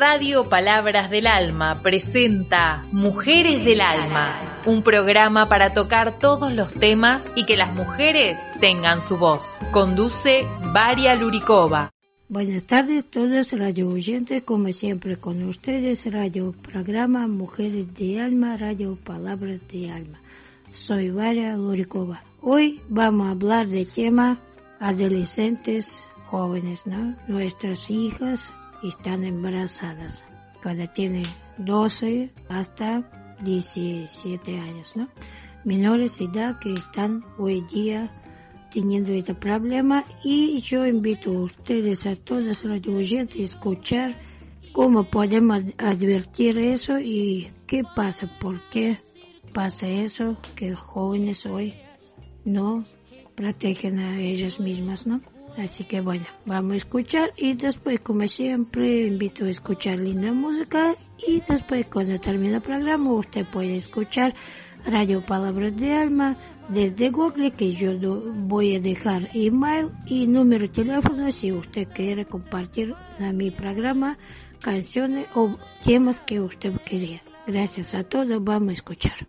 Radio Palabras del Alma presenta Mujeres del Alma, un programa para tocar todos los temas y que las mujeres tengan su voz. Conduce Varia Luricova. Buenas tardes todos radio oyentes, como siempre con ustedes radio programa Mujeres de Alma, Radio Palabras de Alma. Soy Varia Luricova. Hoy vamos a hablar de tema adolescentes jóvenes, ¿no? Nuestras hijas están embarazadas cuando tienen 12 hasta 17 años, ¿no? Menores de edad que están hoy día teniendo este problema y yo invito a ustedes, a todos los oyentes, a escuchar cómo podemos advertir eso y qué pasa, por qué pasa eso, que jóvenes hoy no protegen a ellas mismas, ¿no? Así que bueno, vamos a escuchar y después, como siempre, invito a escuchar linda música y después cuando termine el programa usted puede escuchar Radio Palabras de Alma desde Google que yo voy a dejar email y número de teléfono si usted quiere compartir en mi programa canciones o temas que usted quería. Gracias a todos, vamos a escuchar.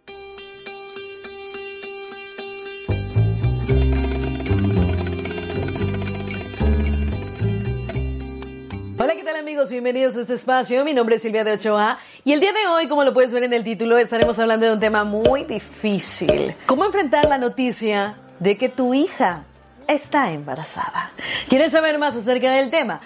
Amigos? Bienvenidos a este espacio. Mi nombre es Silvia de Ochoa y el día de hoy, como lo puedes ver en el título, estaremos hablando de un tema muy difícil. ¿Cómo enfrentar la noticia de que tu hija está embarazada? ¿Quieres saber más acerca del tema?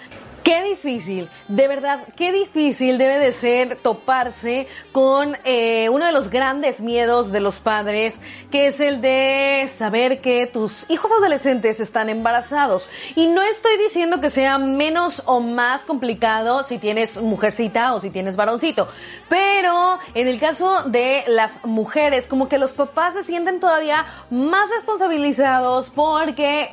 Qué difícil, de verdad, qué difícil debe de ser toparse con eh, uno de los grandes miedos de los padres, que es el de saber que tus hijos adolescentes están embarazados. Y no estoy diciendo que sea menos o más complicado si tienes mujercita o si tienes varoncito, pero en el caso de las mujeres, como que los papás se sienten todavía más responsabilizados porque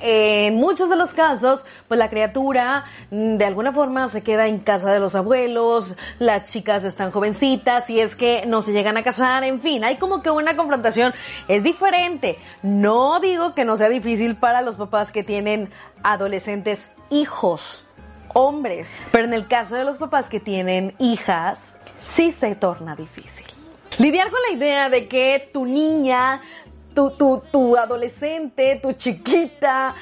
en muchos de los casos, pues la criatura de alguna forma se queda en casa de los abuelos, las chicas están jovencitas y es que no se llegan a casar, en fin, hay como que una confrontación, es diferente. No digo que no sea difícil para los papás que tienen adolescentes hijos, hombres, pero en el caso de los papás que tienen hijas, sí se torna difícil. Lidiar con la idea de que tu niña tu, tu, tu adolescente, tu chiquita,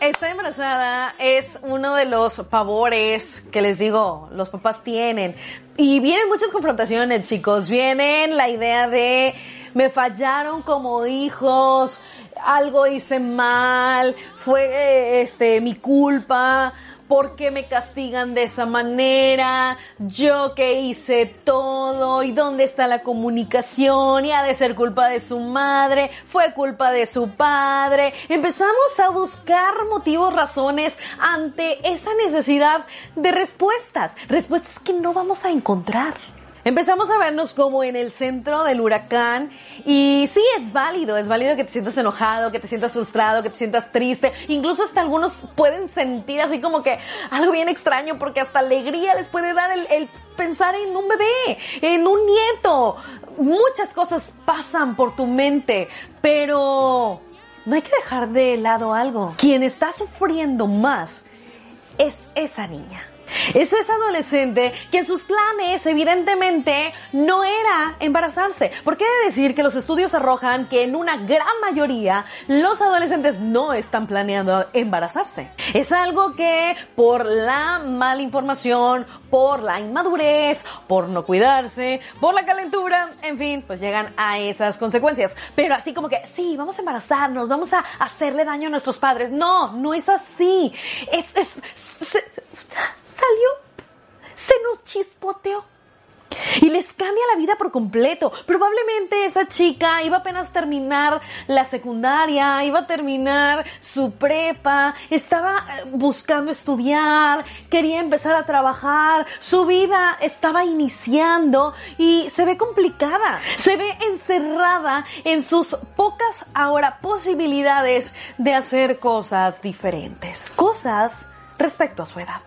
está embarazada es uno de los favores que les digo, los papás tienen. Y vienen muchas confrontaciones, chicos. Vienen la idea de me fallaron como hijos, algo hice mal, fue eh, este mi culpa, ¿Por qué me castigan de esa manera? Yo que hice todo y dónde está la comunicación y ha de ser culpa de su madre, fue culpa de su padre. Empezamos a buscar motivos, razones ante esa necesidad de respuestas, respuestas que no vamos a encontrar. Empezamos a vernos como en el centro del huracán y sí, es válido, es válido que te sientas enojado, que te sientas frustrado, que te sientas triste, incluso hasta algunos pueden sentir así como que algo bien extraño porque hasta alegría les puede dar el, pensar en un bebé, en un nieto. Muchas cosas pasan por tu mente, pero no hay que dejar de lado algo. Quien está sufriendo más es esa niña es ese adolescente que en sus planes evidentemente no era embarazarse. ¿Por qué decir que los estudios arrojan que en una gran mayoría los adolescentes no están planeando embarazarse? Es algo que por la mala información, por la inmadurez, por no cuidarse, por la calentura, en fin, pues llegan a esas consecuencias. Pero así como que, sí, vamos a embarazarnos, vamos a hacerle daño a nuestros padres. No, no es así. Es, salió, se nos chispoteó. Y les cambia la vida por completo. Probablemente esa chica iba apenas a terminar la secundaria, iba a terminar su prepa, estaba eh, buscando estudiar, quería empezar a trabajar, su vida estaba iniciando y se ve complicada. Se ve encerrada en sus pocas ahora posibilidades de hacer cosas diferentes. Cosas respecto a su edad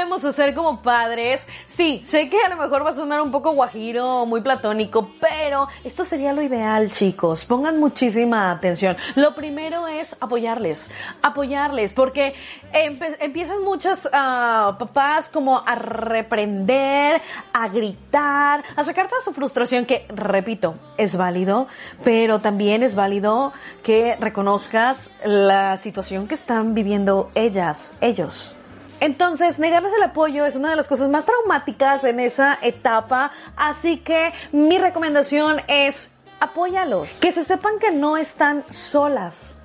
debemos hacer como padres? Sí, sé que a lo mejor va a sonar un poco guajiro, muy platónico, pero esto sería lo ideal, chicos. Pongan muchísima atención. Lo primero es apoyarles, apoyarles, porque empiezan muchas uh, papás como a reprender, a gritar, a sacar toda su frustración, que, repito, es válido, pero también es válido que reconozcas la situación que están viviendo ellas, ellos. Entonces, negarles el apoyo es una de las cosas más traumáticas en esa etapa, así que mi recomendación es apóyalos, que se sepan que no están solas.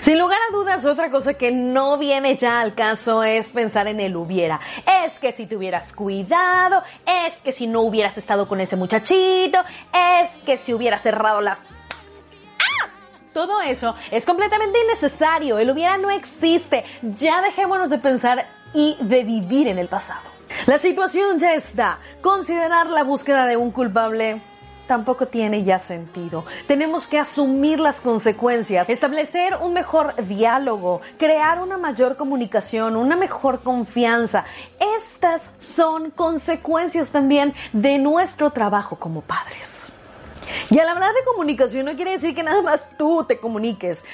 Sin lugar a dudas, otra cosa que no viene ya al caso es pensar en el hubiera. Es que si te hubieras cuidado, es que si no hubieras estado con ese muchachito, es que si hubieras cerrado las... ¡Ah! Todo eso es completamente innecesario. El hubiera no existe. Ya dejémonos de pensar y de vivir en el pasado. La situación ya está. Considerar la búsqueda de un culpable tampoco tiene ya sentido. Tenemos que asumir las consecuencias, establecer un mejor diálogo, crear una mayor comunicación, una mejor confianza. Estas son consecuencias también de nuestro trabajo como padres. Y al hablar de comunicación no quiere decir que nada más tú te comuniques.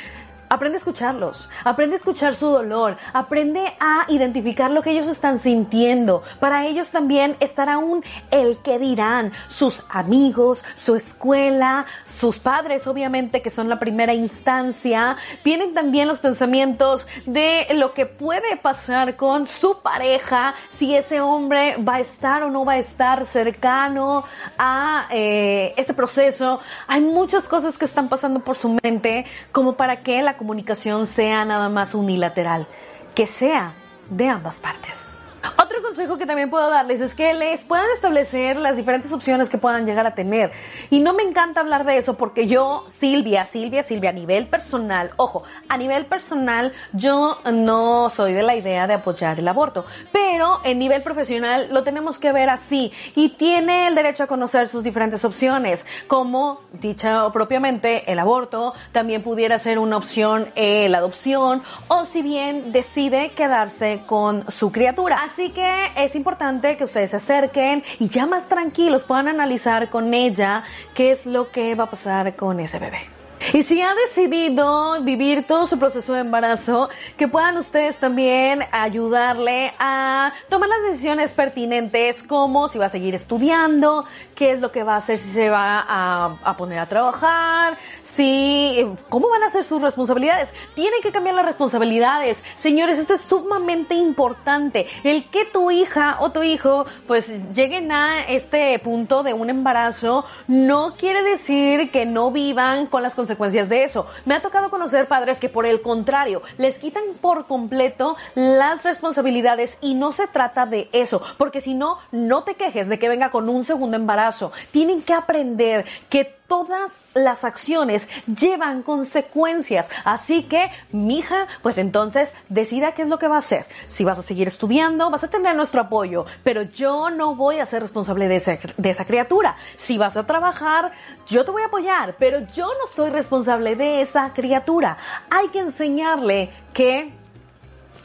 Aprende a escucharlos, aprende a escuchar su dolor, aprende a identificar lo que ellos están sintiendo. Para ellos también estará aún el que dirán, sus amigos, su escuela, sus padres, obviamente, que son la primera instancia. Vienen también los pensamientos de lo que puede pasar con su pareja, si ese hombre va a estar o no va a estar cercano a eh, este proceso. Hay muchas cosas que están pasando por su mente como para que la comunicación sea nada más unilateral, que sea de ambas partes. Otro consejo que también puedo darles es que les puedan establecer las diferentes opciones que puedan llegar a tener. Y no me encanta hablar de eso porque yo, Silvia, Silvia, Silvia, a nivel personal, ojo, a nivel personal yo no soy de la idea de apoyar el aborto, pero en nivel profesional lo tenemos que ver así y tiene el derecho a conocer sus diferentes opciones, como dicha propiamente el aborto, también pudiera ser una opción eh, la adopción o si bien decide quedarse con su criatura. Que es importante que ustedes se acerquen y ya más tranquilos puedan analizar con ella qué es lo que va a pasar con ese bebé. Y si ha decidido vivir todo su proceso de embarazo, que puedan ustedes también ayudarle a tomar las decisiones pertinentes, como si va a seguir estudiando, qué es lo que va a hacer, si se va a, a poner a trabajar, si, cómo van a ser sus responsabilidades. Tienen que cambiar las responsabilidades. Señores, esto es sumamente importante. El que tu hija o tu hijo pues lleguen a este punto de un embarazo no quiere decir que no vivan con las consecuencias de eso. Me ha tocado conocer padres que por el contrario les quitan por completo las responsabilidades y no se trata de eso, porque si no, no te quejes de que venga con un segundo embarazo. Tienen que aprender que todas las acciones llevan consecuencias. Así que, mija, pues entonces decida qué es lo que va a hacer. Si vas a seguir estudiando, vas a tener nuestro apoyo, pero yo no voy a ser responsable de, de esa criatura. Si vas a trabajar, yo te voy a apoyar, pero yo no soy responsable de esa criatura. Hay que enseñarle que,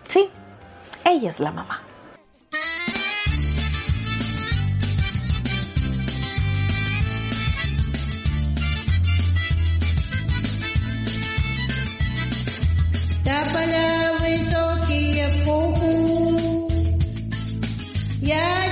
sí, ella es la mamá. Tapalawin to kiya Ya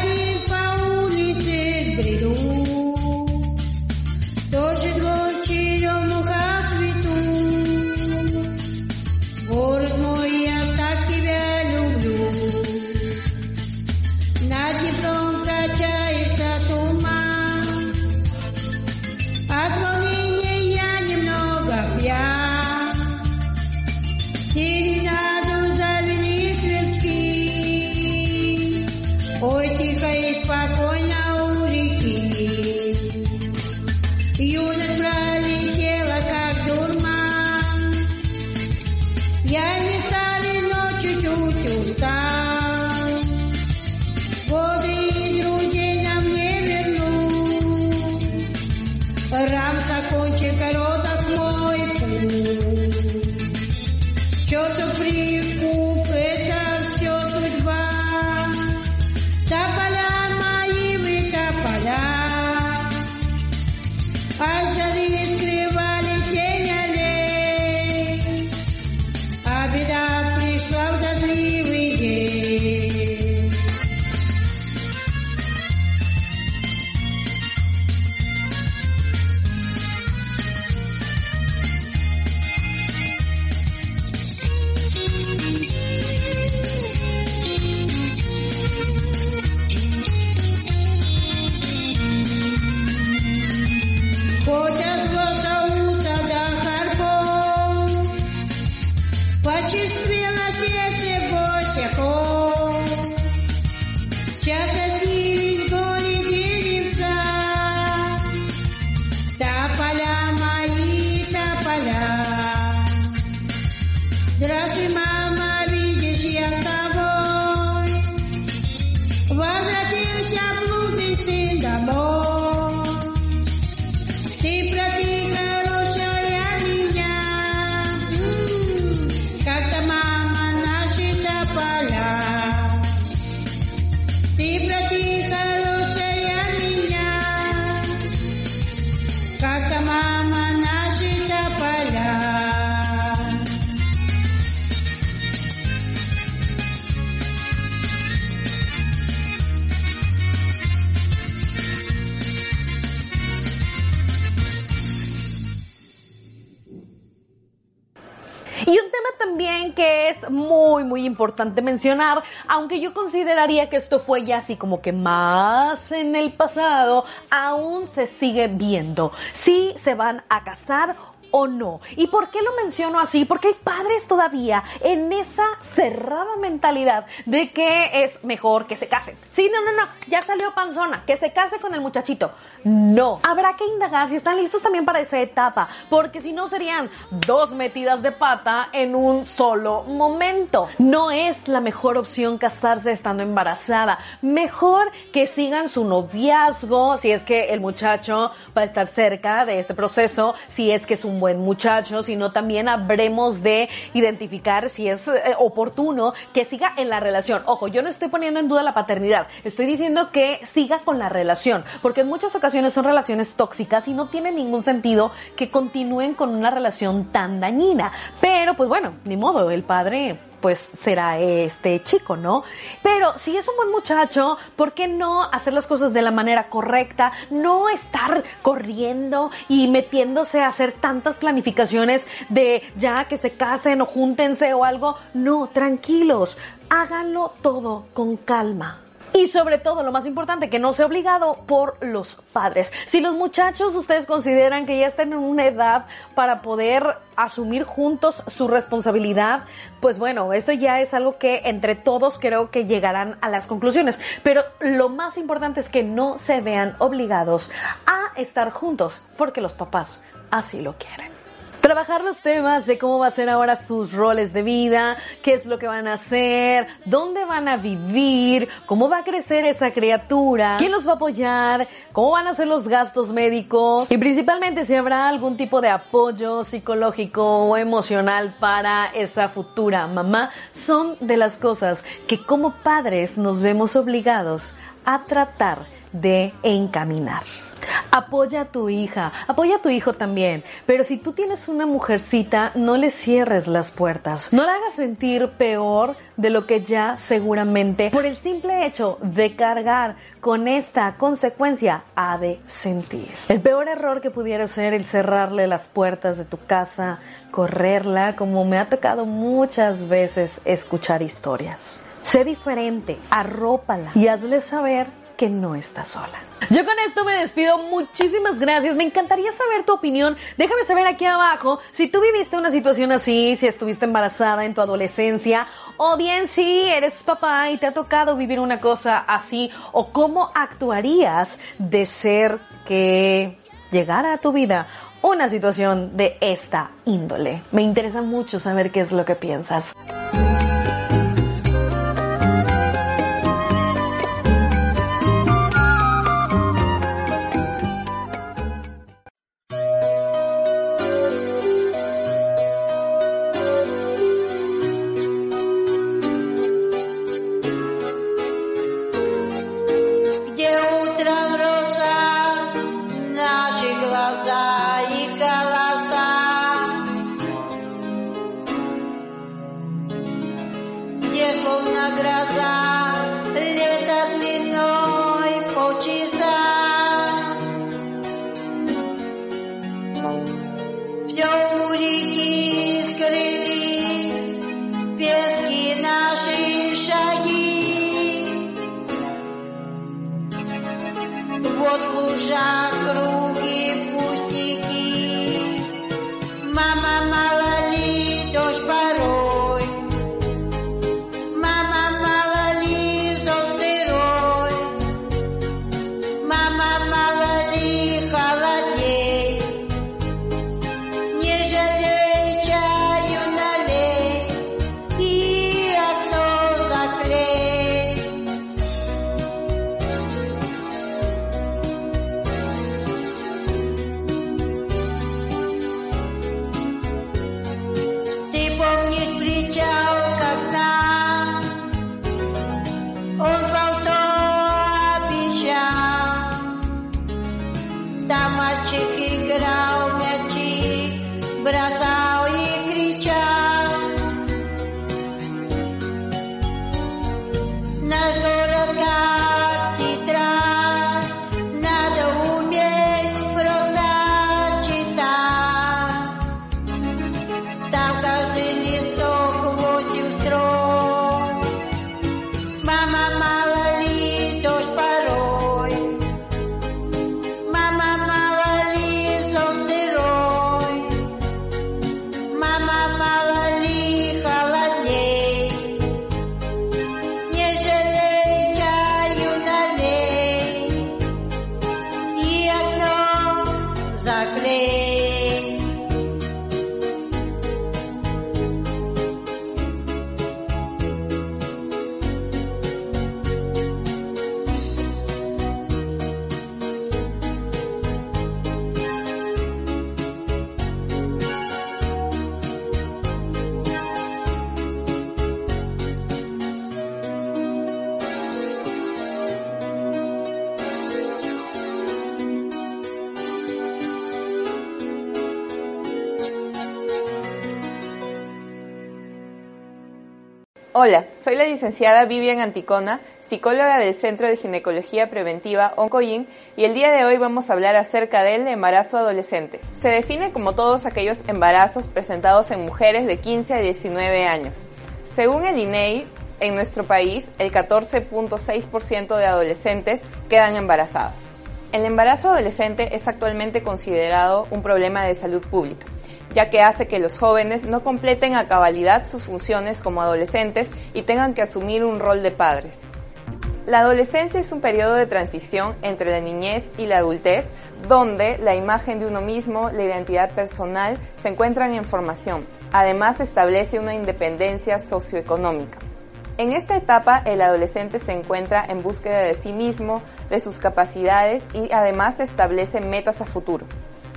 también que es muy, muy importante mencionar, aunque yo consideraría que esto fue ya así como que más en el pasado, aún se sigue viendo si se van a casar o no. ¿Y por qué lo menciono así? Porque hay padres todavía en esa cerrada mentalidad de que es mejor que se casen. Sí, no, no, no, ya salió panzona, que se case con el muchachito. No, habrá que indagar si están listos también para esa etapa, porque si no serían dos metidas de pata en un solo momento. No es la mejor opción casarse estando embarazada. Mejor que sigan su noviazgo, si es que el muchacho va a estar cerca de este proceso, si es que es un buen muchacho, sino también habremos de identificar si es eh, oportuno que siga en la relación. Ojo, yo no estoy poniendo en duda la paternidad, estoy diciendo que siga con la relación, porque en muchas ocasiones son relaciones tóxicas y no tiene ningún sentido que continúen con una relación tan dañina. Pero pues bueno, ni modo, el padre pues será este chico, ¿no? Pero si es un buen muchacho, ¿por qué no hacer las cosas de la manera correcta? No estar corriendo y metiéndose a hacer tantas planificaciones de ya que se casen o júntense o algo. No, tranquilos, háganlo todo con calma. Y sobre todo, lo más importante, que no sea obligado por los padres. Si los muchachos ustedes consideran que ya están en una edad para poder asumir juntos su responsabilidad, pues bueno, eso ya es algo que entre todos creo que llegarán a las conclusiones. Pero lo más importante es que no se vean obligados a estar juntos, porque los papás así lo quieren. Trabajar los temas de cómo va a ser ahora sus roles de vida, qué es lo que van a hacer, dónde van a vivir, cómo va a crecer esa criatura, quién los va a apoyar, cómo van a ser los gastos médicos. Y principalmente si habrá algún tipo de apoyo psicológico o emocional para esa futura mamá, son de las cosas que como padres nos vemos obligados a tratar de encaminar. Apoya a tu hija, apoya a tu hijo también, pero si tú tienes una mujercita, no le cierres las puertas, no la hagas sentir peor de lo que ya seguramente por el simple hecho de cargar con esta consecuencia ha de sentir. El peor error que pudiera ser el cerrarle las puertas de tu casa, correrla, como me ha tocado muchas veces escuchar historias. Sé diferente, arrópala y hazle saber que no está sola. Yo con esto me despido. Muchísimas gracias. Me encantaría saber tu opinión. Déjame saber aquí abajo si tú viviste una situación así, si estuviste embarazada en tu adolescencia, o bien si eres papá y te ha tocado vivir una cosa así, o cómo actuarías de ser que llegara a tu vida una situación de esta índole. Me interesa mucho saber qué es lo que piensas. Hola, soy la licenciada Vivian Anticona, psicóloga del Centro de Ginecología Preventiva Oncoyin y el día de hoy vamos a hablar acerca del embarazo adolescente. Se define como todos aquellos embarazos presentados en mujeres de 15 a 19 años. Según el INEI, e en nuestro país el 14.6% de adolescentes quedan embarazadas. El embarazo adolescente es actualmente considerado un problema de salud pública ya que hace que los jóvenes no completen a cabalidad sus funciones como adolescentes y tengan que asumir un rol de padres. La adolescencia es un periodo de transición entre la niñez y la adultez, donde la imagen de uno mismo, la identidad personal, se encuentran en formación. Además, establece una independencia socioeconómica. En esta etapa, el adolescente se encuentra en búsqueda de sí mismo, de sus capacidades y además establece metas a futuro.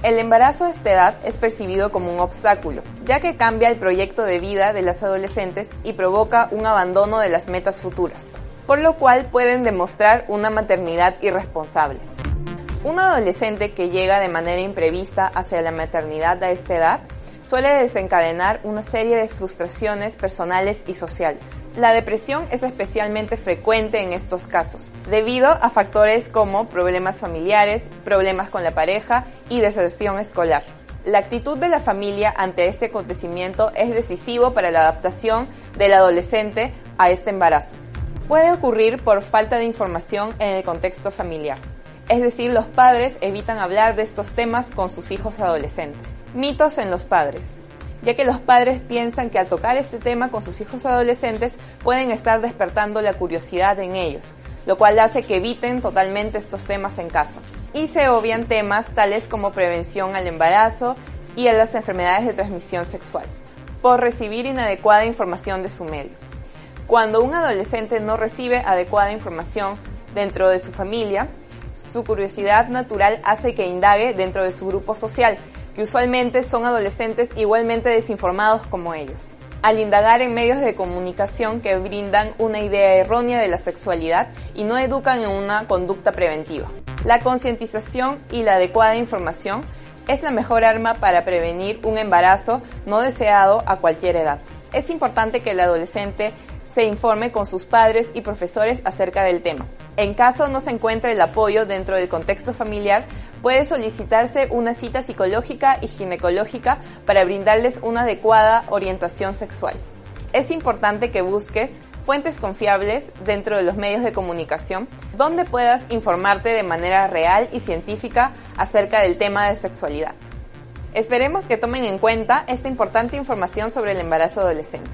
El embarazo a esta edad es percibido como un obstáculo, ya que cambia el proyecto de vida de las adolescentes y provoca un abandono de las metas futuras, por lo cual pueden demostrar una maternidad irresponsable. Un adolescente que llega de manera imprevista hacia la maternidad a esta edad suele desencadenar una serie de frustraciones personales y sociales. La depresión es especialmente frecuente en estos casos, debido a factores como problemas familiares, problemas con la pareja y deserción escolar. La actitud de la familia ante este acontecimiento es decisivo para la adaptación del adolescente a este embarazo. Puede ocurrir por falta de información en el contexto familiar. Es decir, los padres evitan hablar de estos temas con sus hijos adolescentes. Mitos en los padres ya que los padres piensan que al tocar este tema con sus hijos adolescentes pueden estar despertando la curiosidad en ellos, lo cual hace que eviten totalmente estos temas en casa. Y se obvian temas tales como prevención al embarazo y a las enfermedades de transmisión sexual, por recibir inadecuada información de su medio. Cuando un adolescente no recibe adecuada información dentro de su familia, su curiosidad natural hace que indague dentro de su grupo social, que usualmente son adolescentes igualmente desinformados como ellos. Al indagar en medios de comunicación que brindan una idea errónea de la sexualidad y no educan en una conducta preventiva. La concientización y la adecuada información es la mejor arma para prevenir un embarazo no deseado a cualquier edad. Es importante que el adolescente se informe con sus padres y profesores acerca del tema. En caso no se encuentre el apoyo dentro del contexto familiar, puede solicitarse una cita psicológica y ginecológica para brindarles una adecuada orientación sexual. Es importante que busques fuentes confiables dentro de los medios de comunicación donde puedas informarte de manera real y científica acerca del tema de sexualidad. Esperemos que tomen en cuenta esta importante información sobre el embarazo adolescente.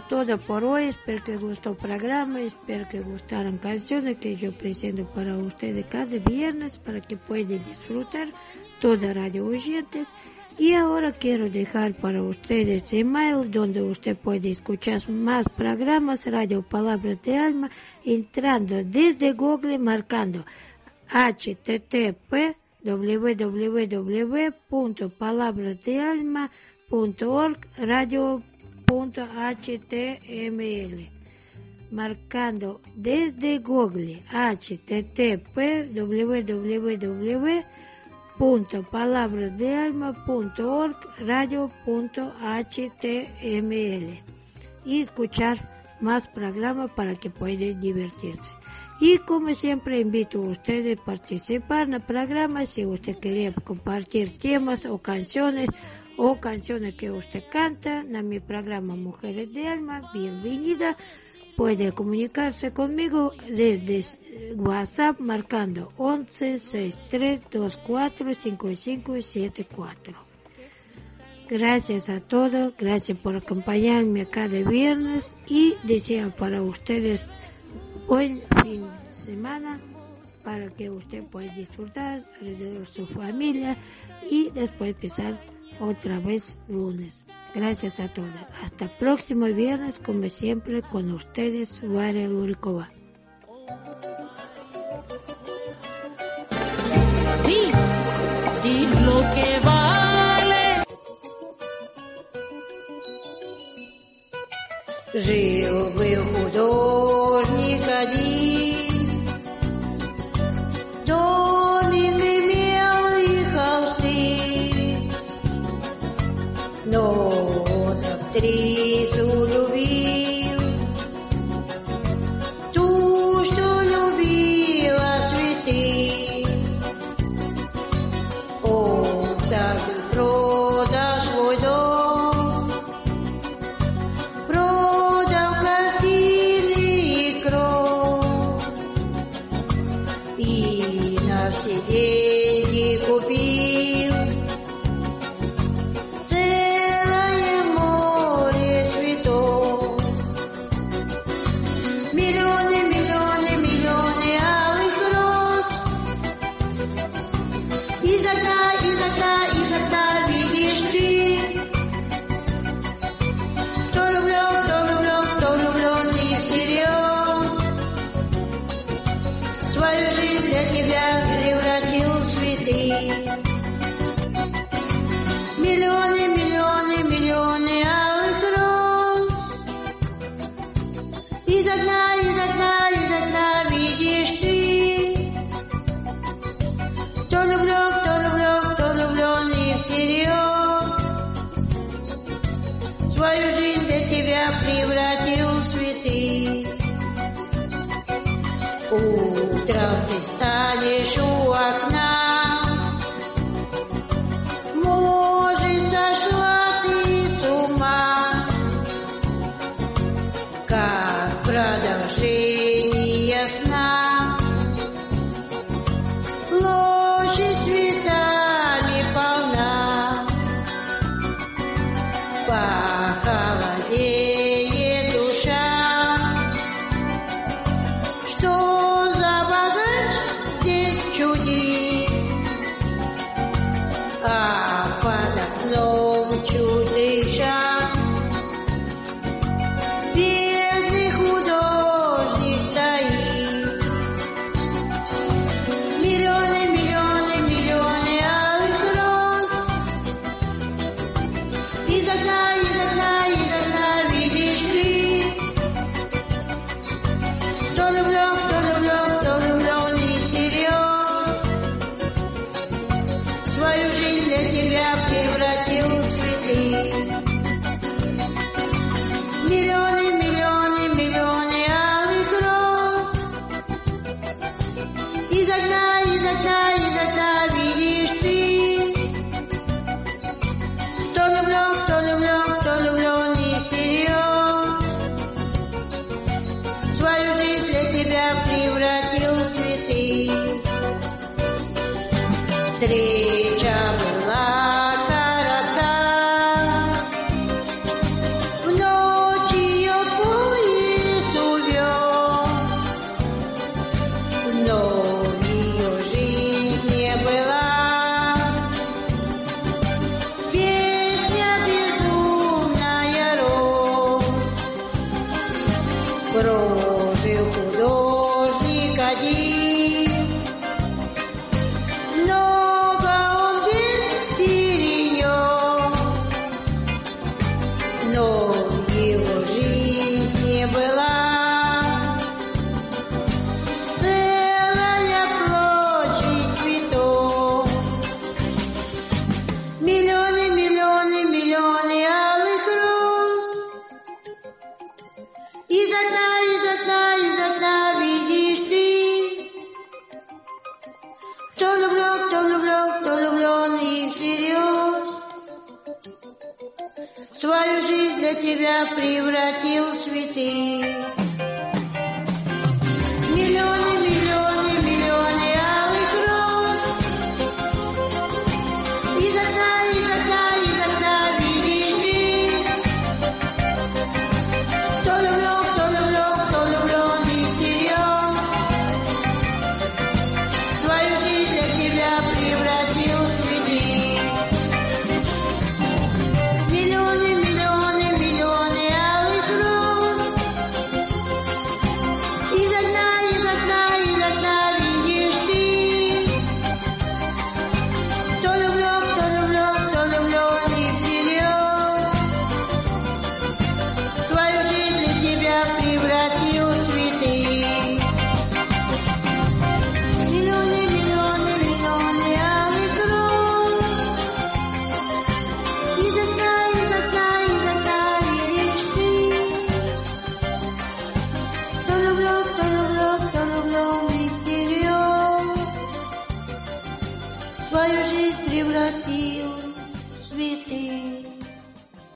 todo por hoy. Espero que gustó el programa, espero que gustaran canciones que yo presento para ustedes cada viernes para que puedan disfrutar toda radio oyentes. Y ahora quiero dejar para ustedes email donde usted puede escuchar más programas Radio Palabras de Alma entrando desde Google marcando http www.palabrasdealma.org radio radio.html marcando desde Google http www.palabrasdealma.org radio.html y escuchar más programas para que puedan divertirse. Y como siempre invito a ustedes a participar en el programa si usted quiere compartir temas o canciones o canciones que usted canta en mi programa Mujeres de Alma, bienvenida. Puede comunicarse conmigo desde WhatsApp marcando 11 63 24 55 74. Gracias a todos, gracias por acompañarme cada viernes y deseo para ustedes buen fin de semana para que usted pueda disfrutar de su familia y después empezar otra vez lunes. Gracias a todos. Hasta el próximo viernes, como siempre, con ustedes, Varia Lurikova. Di, di lo que vale. Жил был художник